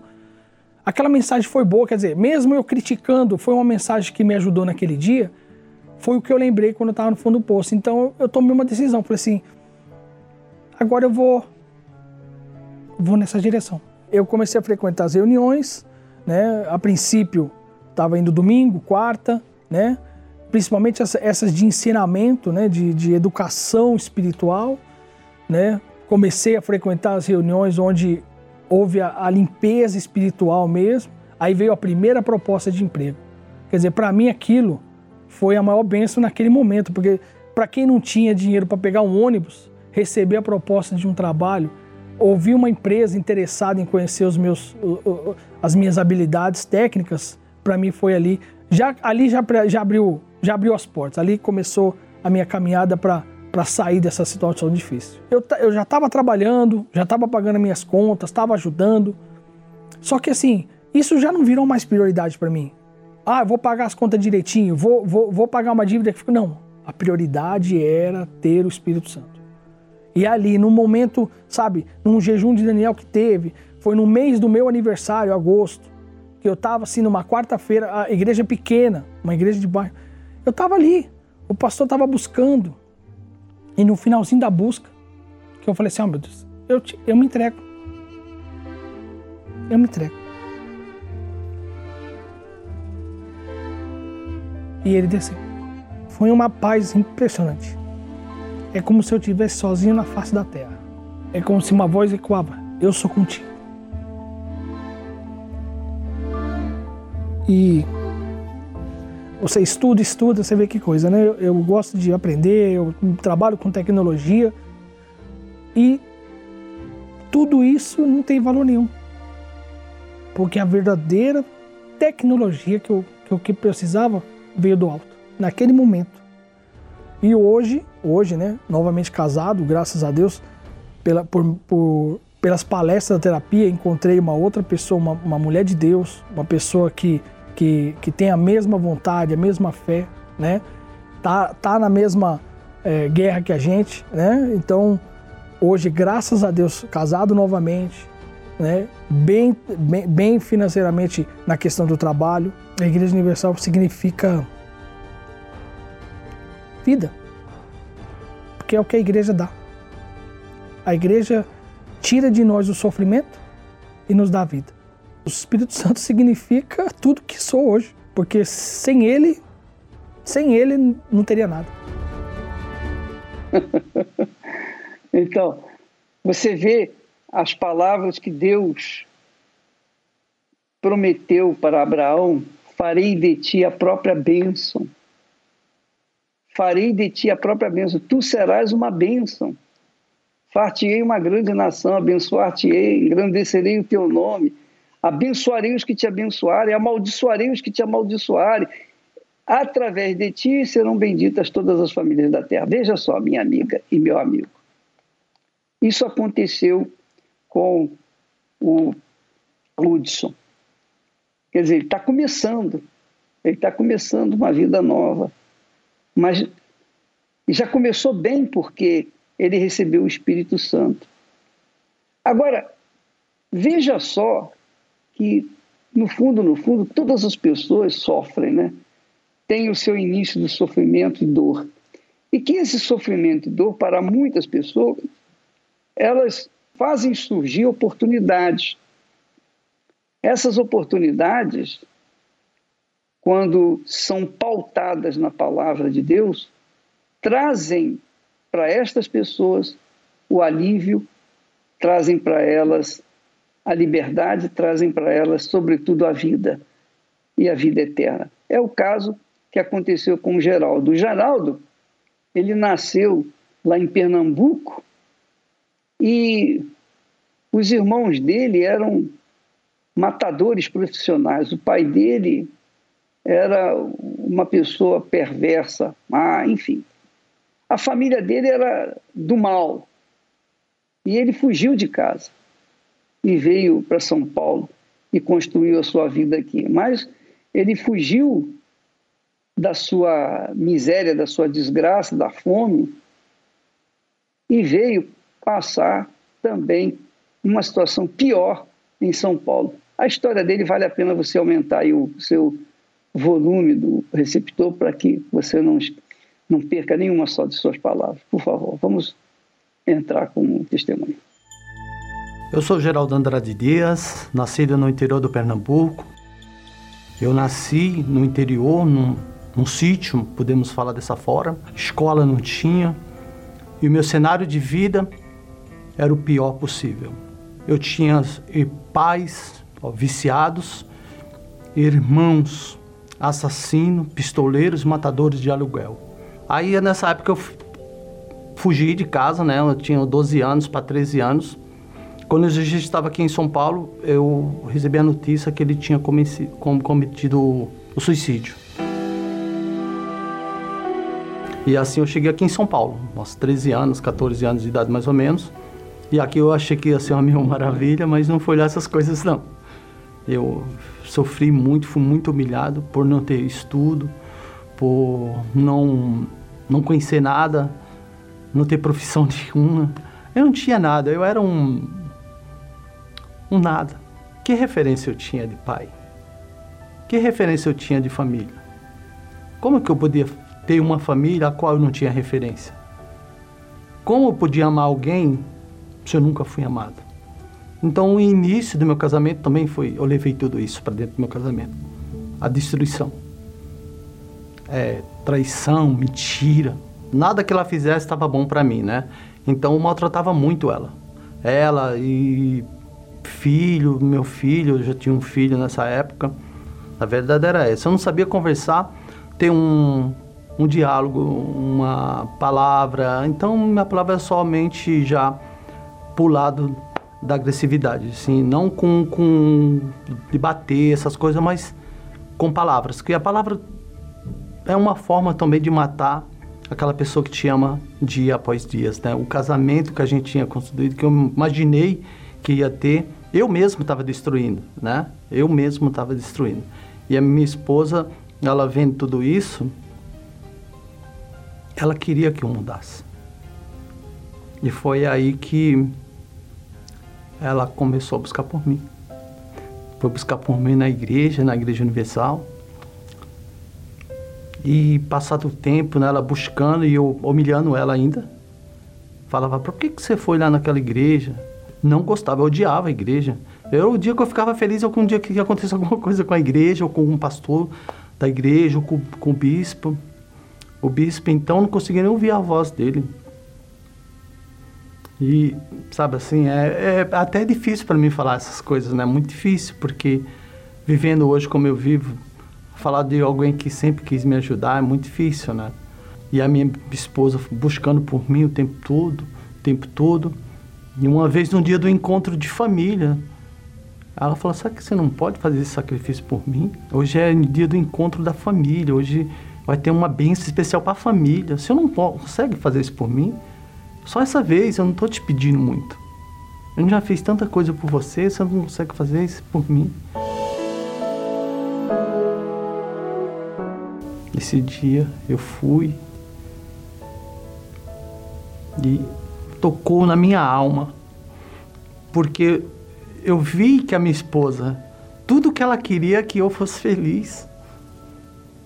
aquela mensagem foi boa, quer dizer, mesmo eu criticando, foi uma mensagem que me ajudou naquele dia, foi o que eu lembrei quando eu estava no fundo do poço. Então eu tomei uma decisão, falei assim, agora eu vou vou nessa direção. Eu comecei a frequentar as reuniões, né? A princípio estava indo domingo, quarta, né? Principalmente essas de ensinamento, né? De, de educação espiritual, né? Comecei a frequentar as reuniões onde houve a, a limpeza espiritual mesmo, aí veio a primeira proposta de emprego. Quer dizer, para mim aquilo foi a maior benção naquele momento, porque para quem não tinha dinheiro para pegar um ônibus, receber a proposta de um trabalho, ouvir uma empresa interessada em conhecer os meus, as minhas habilidades técnicas, para mim foi ali. Já, ali já, já, abriu, já abriu as portas, ali começou a minha caminhada para para sair dessa situação difícil. Eu, eu já estava trabalhando, já estava pagando minhas contas, estava ajudando. Só que assim, isso já não virou mais prioridade para mim. Ah, vou pagar as contas direitinho, vou, vou, vou pagar uma dívida que Não, a prioridade era ter o Espírito Santo. E ali, no momento, sabe, num jejum de Daniel que teve, foi no mês do meu aniversário, agosto, que eu estava assim numa quarta-feira, a igreja pequena, uma igreja de bairro. Eu estava ali, o pastor estava buscando, e no finalzinho da busca, que eu falei assim, oh, meu Deus, eu, te, eu me entrego. Eu me entrego. E ele desceu. Foi uma paz impressionante. É como se eu estivesse sozinho na face da terra. É como se uma voz ecoava: Eu sou contigo. E você estuda, estuda, você vê que coisa, né? Eu, eu gosto de aprender, eu trabalho com tecnologia e tudo isso não tem valor nenhum. Porque a verdadeira tecnologia que eu, que eu que precisava veio do alto, naquele momento. E hoje, hoje, né, novamente casado, graças a Deus, pela, por, por, pelas palestras da terapia, encontrei uma outra pessoa, uma, uma mulher de Deus, uma pessoa que que, que tem a mesma vontade, a mesma fé, né? Tá, tá na mesma é, guerra que a gente, né? Então, hoje, graças a Deus, casado novamente, né? Bem, bem, bem financeiramente na questão do trabalho. A Igreja Universal significa vida, porque é o que a igreja dá. A igreja tira de nós o sofrimento e nos dá vida. O Espírito Santo significa tudo que sou hoje, porque sem ele, sem ele não teria nada. (laughs) então, você vê as palavras que Deus prometeu para Abraão: farei de ti a própria bênção. Farei de ti a própria bênção. Tu serás uma bênção. Far-te-ei uma grande nação, abençoar-te-ei, engrandecerei o teu nome, abençoarei os que te abençoarem, amaldiçoarei os que te amaldiçoarem. Através de ti serão benditas todas as famílias da terra. Veja só, minha amiga e meu amigo. Isso aconteceu com o Hudson. Quer dizer, ele está começando, ele está começando uma vida nova. Mas já começou bem porque ele recebeu o Espírito Santo. Agora, veja só que, no fundo, no fundo, todas as pessoas sofrem, né? Tem o seu início do sofrimento e dor. E que esse sofrimento e dor, para muitas pessoas, elas fazem surgir oportunidades. Essas oportunidades, quando são pautadas na palavra de Deus, trazem para estas pessoas o alívio, trazem para elas a liberdade, trazem para elas, sobretudo, a vida e a vida eterna. É o caso que aconteceu com o Geraldo. O Geraldo, ele nasceu lá em Pernambuco e os irmãos dele eram matadores profissionais. O pai dele era uma pessoa perversa, ah, enfim. A família dele era do mal. E ele fugiu de casa e veio para São Paulo e construiu a sua vida aqui. Mas ele fugiu da sua miséria, da sua desgraça, da fome e veio passar também uma situação pior em São Paulo. A história dele vale a pena você aumentar o seu volume do receptor para que você não, não perca nenhuma só de suas palavras. Por favor, vamos entrar com um testemunho. Eu sou Geraldo Andrade Dias, nascido no interior do Pernambuco. Eu nasci no interior, num, num sítio, podemos falar dessa forma. Escola não tinha. E o meu cenário de vida era o pior possível. Eu tinha pais ó, viciados, irmãos assassinos, pistoleiros, matadores de aluguel. Aí nessa época eu fugi de casa, né? Eu tinha 12 anos para 13 anos. Quando eu já estava aqui em São Paulo, eu recebi a notícia que ele tinha cometido o suicídio. E assim eu cheguei aqui em São Paulo, aos 13 anos, 14 anos de idade mais ou menos. E aqui eu achei que ia ser uma (laughs) mil maravilha, mas não foi lá essas coisas não. Eu sofri muito, fui muito humilhado por não ter estudo, por não não conhecer nada, não ter profissão (laughs) nenhuma. Eu não tinha nada, eu era um um nada. Que referência eu tinha de pai? Que referência eu tinha de família? Como que eu podia ter uma família a qual eu não tinha referência? Como eu podia amar alguém se eu nunca fui amado. Então, o início do meu casamento também foi, eu levei tudo isso para dentro do meu casamento. A destruição. É, traição, mentira. Nada que ela fizesse estava bom para mim, né? Então, eu maltratava muito ela. Ela e filho, meu filho, eu já tinha um filho nessa época. A verdade era essa. Eu não sabia conversar, ter um, um diálogo, uma palavra. Então, minha palavra é somente já pro lado da agressividade, assim, não com, com debater essas coisas, mas com palavras, que a palavra é uma forma também de matar aquela pessoa que te ama dia após dia, né? O casamento que a gente tinha construído, que eu imaginei que ia ter, eu mesmo estava destruindo, né? Eu mesmo estava destruindo. E a minha esposa, ela vendo tudo isso, ela queria que eu mudasse. E foi aí que ela começou a buscar por mim. Foi buscar por mim na igreja, na Igreja Universal. E passado o tempo, né, ela buscando e eu humilhando ela ainda. Falava, por que, que você foi lá naquela igreja? Não gostava, eu odiava a igreja. Eu, o dia que eu ficava feliz é um dia que acontecesse (laughs) alguma coisa com a igreja, ou com um pastor da igreja, ou com, com o bispo. O bispo, então, não conseguia nem ouvir a voz dele. E, sabe assim, é, é até difícil para mim falar essas coisas, né? Muito difícil, porque vivendo hoje como eu vivo, falar de alguém que sempre quis me ajudar é muito difícil, né? E a minha esposa buscando por mim o tempo todo, o tempo todo. E uma vez no dia do encontro de família, ela falou: Sabe que você não pode fazer esse sacrifício por mim? Hoje é dia do encontro da família, hoje vai ter uma bênção especial para a família. Você não consegue fazer isso por mim? Só essa vez, eu não estou te pedindo muito. Eu já fiz tanta coisa por você, você não consegue fazer isso por mim. Esse dia eu fui e tocou na minha alma, porque eu vi que a minha esposa, tudo que ela queria que eu fosse feliz.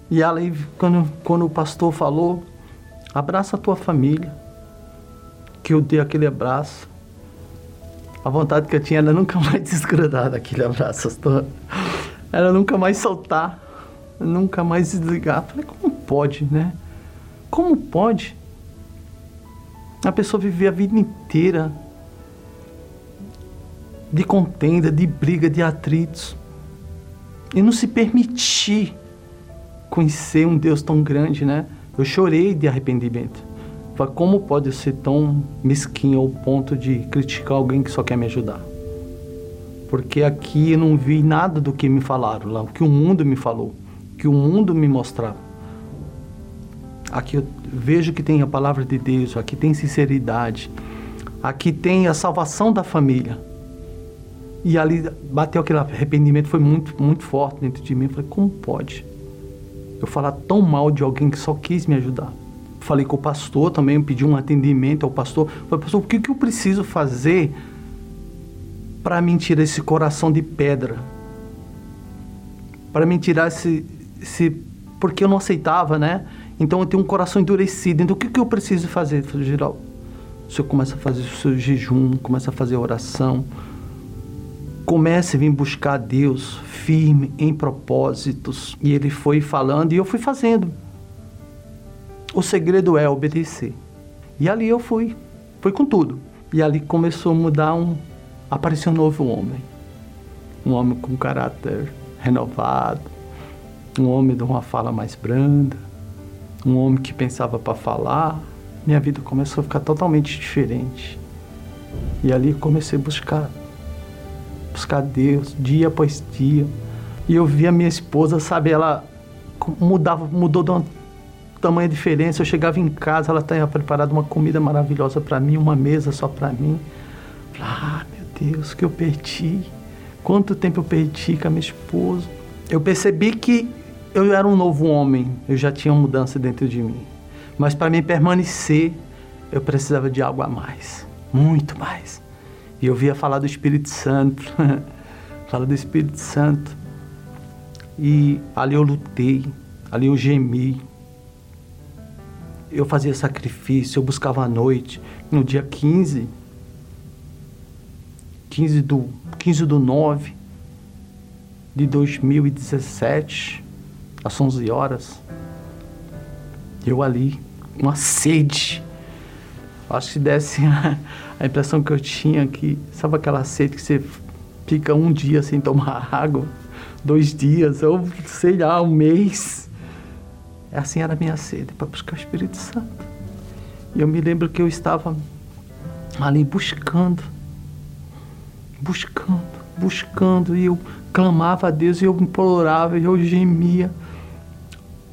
E ela, quando, quando o pastor falou, abraça a tua família, que eu dei aquele abraço, a vontade que eu tinha era nunca mais (laughs) desgrudar daquele abraço, era nunca mais soltar nunca mais desligar. Falei, como pode, né? Como pode? A pessoa viver a vida inteira de contenda, de briga, de atritos e não se permitir conhecer um Deus tão grande, né? Eu chorei de arrependimento. Falei, como pode ser tão mesquinho ao ponto de criticar alguém que só quer me ajudar? Porque aqui eu não vi nada do que me falaram lá, o que o mundo me falou que o mundo me mostrava. Aqui eu vejo que tem a palavra de Deus, aqui tem sinceridade, aqui tem a salvação da família. E ali bateu aquele arrependimento, foi muito, muito forte dentro de mim. Eu falei, como pode eu falar tão mal de alguém que só quis me ajudar? Falei com o pastor também, pedi um atendimento ao pastor. Falei, pastor, o que, que eu preciso fazer para me tirar esse coração de pedra? Para me tirar esse, se porque eu não aceitava, né? Então eu tenho um coração endurecido. Então o que, que eu preciso fazer? Geral, o senhor começa a fazer o seu jejum, começa a fazer oração, comece a vir buscar Deus firme em propósitos. E ele foi falando e eu fui fazendo. O segredo é obedecer. E ali eu fui, fui com tudo. E ali começou a mudar um, apareceu um novo homem, um homem com caráter renovado, um homem de uma fala mais branda, um homem que pensava para falar. Minha vida começou a ficar totalmente diferente. E ali comecei a buscar, buscar Deus dia após dia. E eu vi a minha esposa, sabe, ela mudava, mudou de uma tamanha diferença. Eu chegava em casa, ela tinha preparado uma comida maravilhosa para mim, uma mesa só para mim. Ah, meu Deus, que eu perdi. Quanto tempo eu perdi com a minha esposa. Eu percebi que eu era um novo homem, eu já tinha mudança dentro de mim. Mas para mim permanecer, eu precisava de algo a mais, muito mais. E eu via falar do Espírito Santo, (laughs) falar do Espírito Santo. E ali eu lutei, ali eu gemi. Eu fazia sacrifício, eu buscava a noite. No dia 15, 15 do, 15 do 9 de 2017, às 11 horas, eu ali, uma sede. Acho que desse a, a impressão que eu tinha que, sabe aquela sede que você fica um dia sem tomar (laughs) água, dois dias, ou sei lá, um mês. É assim era a minha sede para buscar o Espírito Santo. E eu me lembro que eu estava ali buscando, buscando, buscando, e eu clamava a Deus, e eu implorava, e eu gemia.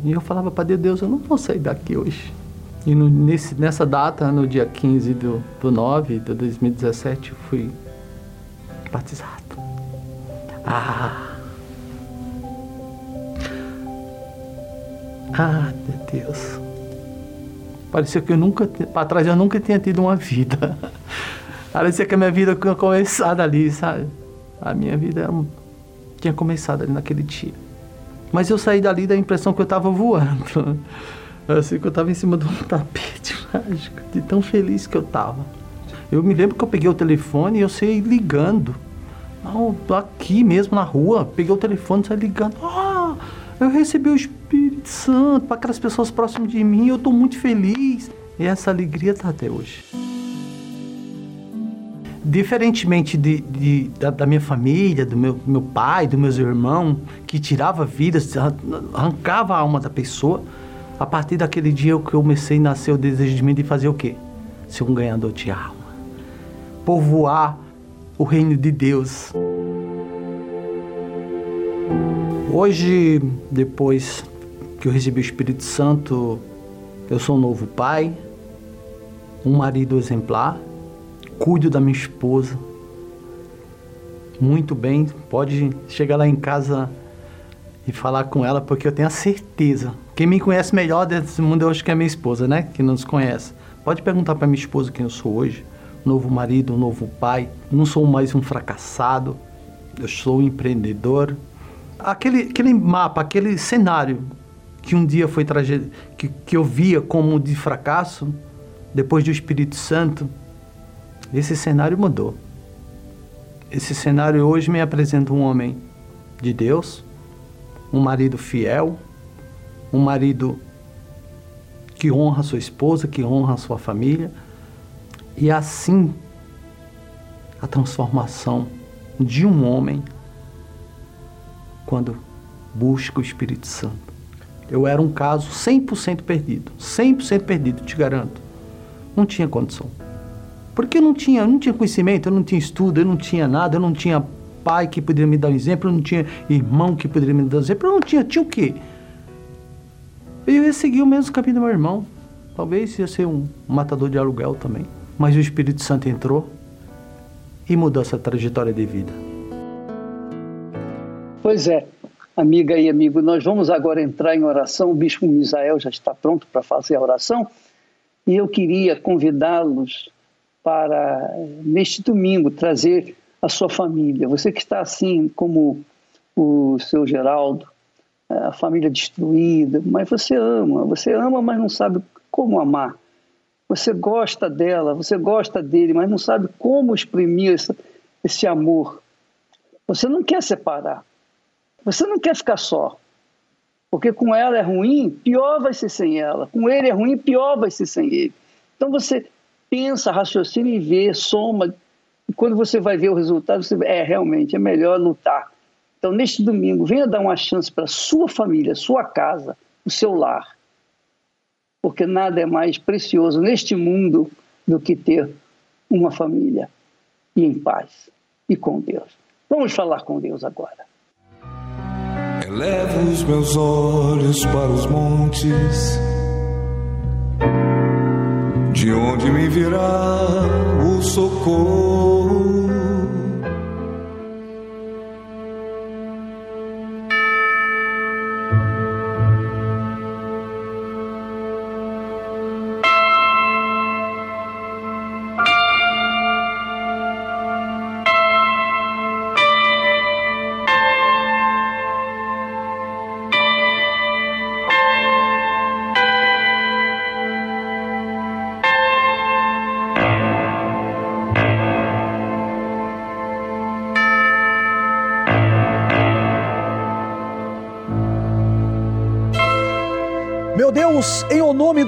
E eu falava para Deus, Deus, eu não vou sair daqui hoje. E no, nesse, nessa data, no dia 15 do, do 9 de 2017, eu fui batizado. Ah! Ah, meu Deus. Parecia que eu nunca, para trás eu nunca tinha tido uma vida. (laughs) Parecia que a minha vida tinha começado ali, sabe? A minha vida tinha começado ali naquele dia. Mas eu saí dali da impressão que eu estava voando. (laughs) Assim que eu estava em cima de um (laughs) tapete mágico, de tão feliz que eu estava. Eu me lembro que eu peguei o telefone e eu saí ligando. Aqui mesmo na rua, peguei o telefone e saí ligando. Ah, eu recebi o Espírito Santo para aquelas pessoas próximas de mim, eu estou muito feliz. E essa alegria está até hoje. Diferentemente de, de da, da, minha família, do meu, meu pai, dos meus irmãos, que tirava vidas, arrancava a alma da pessoa, a partir daquele dia que eu comecei a nascer o desejo de mim de fazer o quê? Ser um ganhador de alma. Povoar o reino de Deus. Hoje, depois que eu recebi o Espírito Santo, eu sou um novo pai, um marido exemplar, cuido da minha esposa muito bem. Pode chegar lá em casa e falar com ela, porque eu tenho a certeza. Quem me conhece melhor desse mundo, acho que é minha esposa, né? Que não nos conhece. Pode perguntar para minha esposa quem eu sou hoje. Novo marido, novo pai. Não sou mais um fracassado. Eu sou um empreendedor. Aquele, aquele mapa, aquele cenário que um dia foi tragédia, que, que eu via como de fracasso, depois do Espírito Santo, esse cenário mudou. Esse cenário hoje me apresenta um homem de Deus, um marido fiel, um marido que honra sua esposa, que honra sua família. E assim a transformação de um homem quando busca o Espírito Santo. Eu era um caso 100% perdido, 100% perdido, te garanto. Não tinha condição. Porque eu não tinha, não tinha conhecimento, eu não tinha estudo, eu não tinha nada, eu não tinha pai que poderia me dar um exemplo, eu não tinha irmão que poderia me dar um exemplo, eu não tinha, tinha o quê? Eu ia seguir o mesmo caminho do meu irmão. Talvez ia ser um matador de aluguel também. Mas o Espírito Santo entrou e mudou essa trajetória de vida. Pois é, amiga e amigo, nós vamos agora entrar em oração. O Bispo Misael já está pronto para fazer a oração. E eu queria convidá-los para, neste domingo, trazer a sua família. Você que está assim como o seu Geraldo, a família destruída, mas você ama, você ama, mas não sabe como amar. Você gosta dela, você gosta dele, mas não sabe como exprimir esse, esse amor. Você não quer separar. Você não quer ficar só. Porque com ela é ruim, pior vai ser sem ela. Com ele é ruim, pior vai ser sem ele. Então você pensa, raciocina e vê, soma. E quando você vai ver o resultado, você é realmente é melhor lutar. Então, neste domingo, venha dar uma chance para sua família, sua casa, o seu lar. Porque nada é mais precioso neste mundo do que ter uma família e em paz e com Deus. Vamos falar com Deus agora. Elevo os meus olhos para os montes de onde me virá o socorro?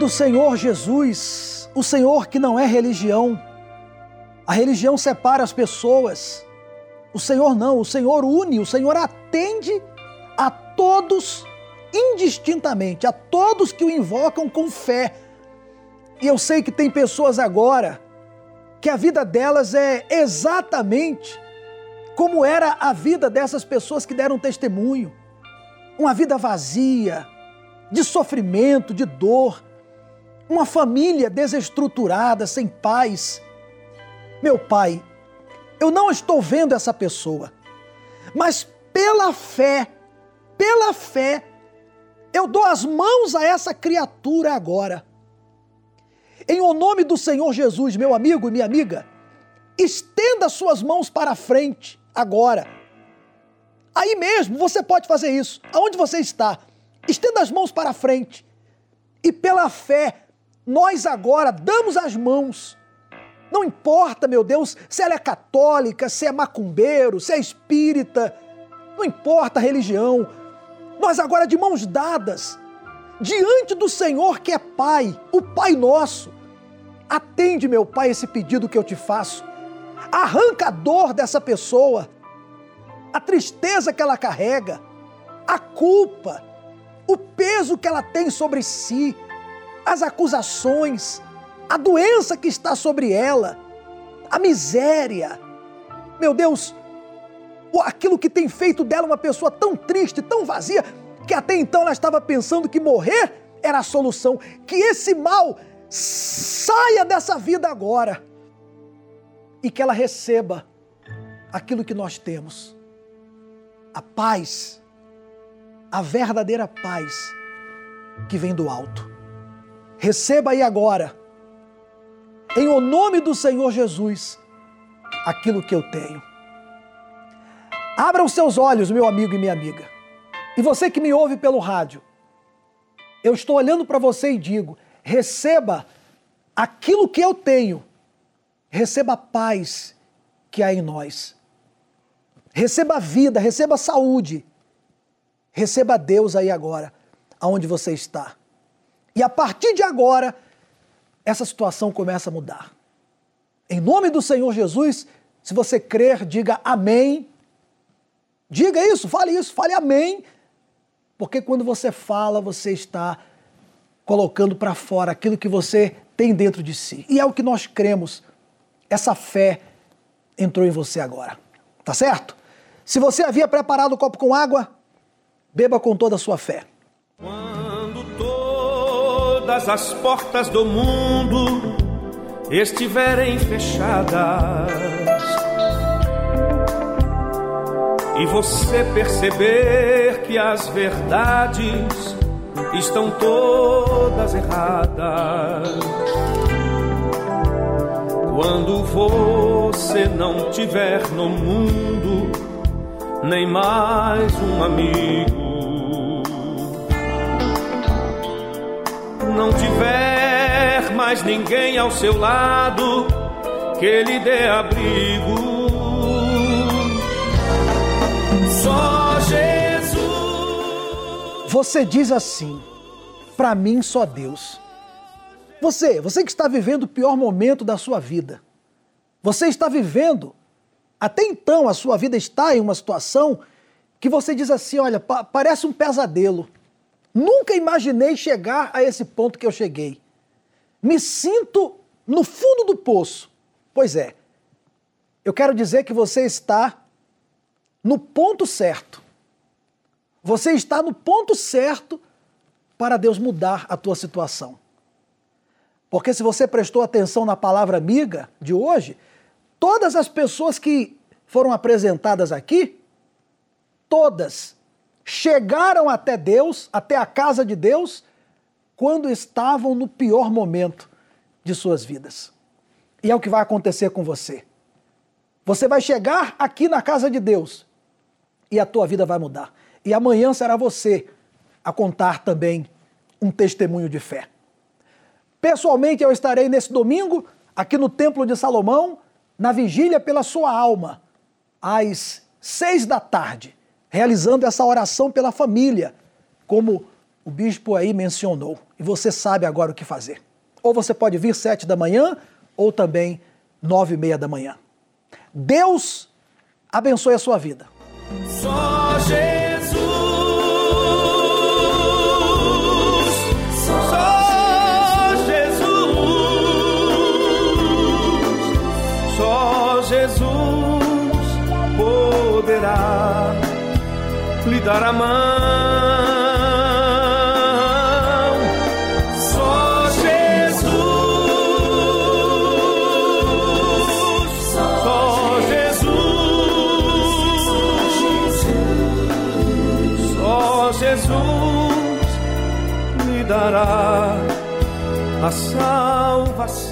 Do Senhor Jesus, o Senhor que não é religião, a religião separa as pessoas, o Senhor não, o Senhor une, o Senhor atende a todos indistintamente, a todos que o invocam com fé. E eu sei que tem pessoas agora que a vida delas é exatamente como era a vida dessas pessoas que deram testemunho. Uma vida vazia, de sofrimento, de dor, uma família desestruturada, sem paz. Meu pai, eu não estou vendo essa pessoa, mas pela fé, pela fé, eu dou as mãos a essa criatura agora. Em o nome do Senhor Jesus, meu amigo e minha amiga, estenda suas mãos para frente agora. Aí mesmo você pode fazer isso, aonde você está. Estenda as mãos para frente. E pela fé, nós agora damos as mãos. Não importa, meu Deus, se ela é católica, se é macumbeiro, se é espírita, não importa a religião. Nós agora de mãos dadas, diante do Senhor que é Pai, o Pai nosso. Atende, meu Pai, esse pedido que eu te faço. Arranca a dor dessa pessoa, a tristeza que ela carrega, a culpa, o peso que ela tem sobre si, as acusações, a doença que está sobre ela, a miséria. Meu Deus, aquilo que tem feito dela uma pessoa tão triste, tão vazia, que até então ela estava pensando que morrer era a solução, que esse mal saia dessa vida agora e que ela receba aquilo que nós temos. A paz, a verdadeira paz que vem do alto. Receba aí agora, em o nome do Senhor Jesus, aquilo que eu tenho. Abra os seus olhos, meu amigo e minha amiga. E você que me ouve pelo rádio, eu estou olhando para você e digo: receba aquilo que eu tenho, receba a paz que há em nós, receba a vida, receba a saúde, receba Deus aí agora, aonde você está. E a partir de agora, essa situação começa a mudar. Em nome do Senhor Jesus, se você crer, diga amém. Diga isso, fale isso, fale amém. Porque quando você fala, você está colocando para fora aquilo que você tem dentro de si. E é o que nós cremos. Essa fé entrou em você agora. Tá certo? Se você havia preparado o copo com água, beba com toda a sua fé. Quando todas as portas do mundo estiverem fechadas e você perceber que as verdades estão todas erradas. Quando você não tiver no mundo nem mais um amigo, não tiver mais ninguém ao seu lado que lhe dê abrigo. Só Jesus. Você diz assim: para mim só Deus. Você, você que está vivendo o pior momento da sua vida. Você está vivendo, até então a sua vida está em uma situação que você diz assim: olha, pa parece um pesadelo. Nunca imaginei chegar a esse ponto que eu cheguei. Me sinto no fundo do poço. Pois é, eu quero dizer que você está no ponto certo. Você está no ponto certo para Deus mudar a tua situação. Porque se você prestou atenção na palavra amiga de hoje, todas as pessoas que foram apresentadas aqui, todas chegaram até Deus, até a casa de Deus, quando estavam no pior momento de suas vidas. E é o que vai acontecer com você. Você vai chegar aqui na casa de Deus e a tua vida vai mudar. E amanhã será você a contar também um testemunho de fé. Pessoalmente, eu estarei nesse domingo aqui no Templo de Salomão, na vigília pela sua alma, às seis da tarde, realizando essa oração pela família, como o bispo aí mencionou. E você sabe agora o que fazer. Ou você pode vir sete da manhã, ou também nove e meia da manhã. Deus abençoe a sua vida. Dar a mão. Só Jesus. Só Jesus. Só Jesus lhe dará a salvação.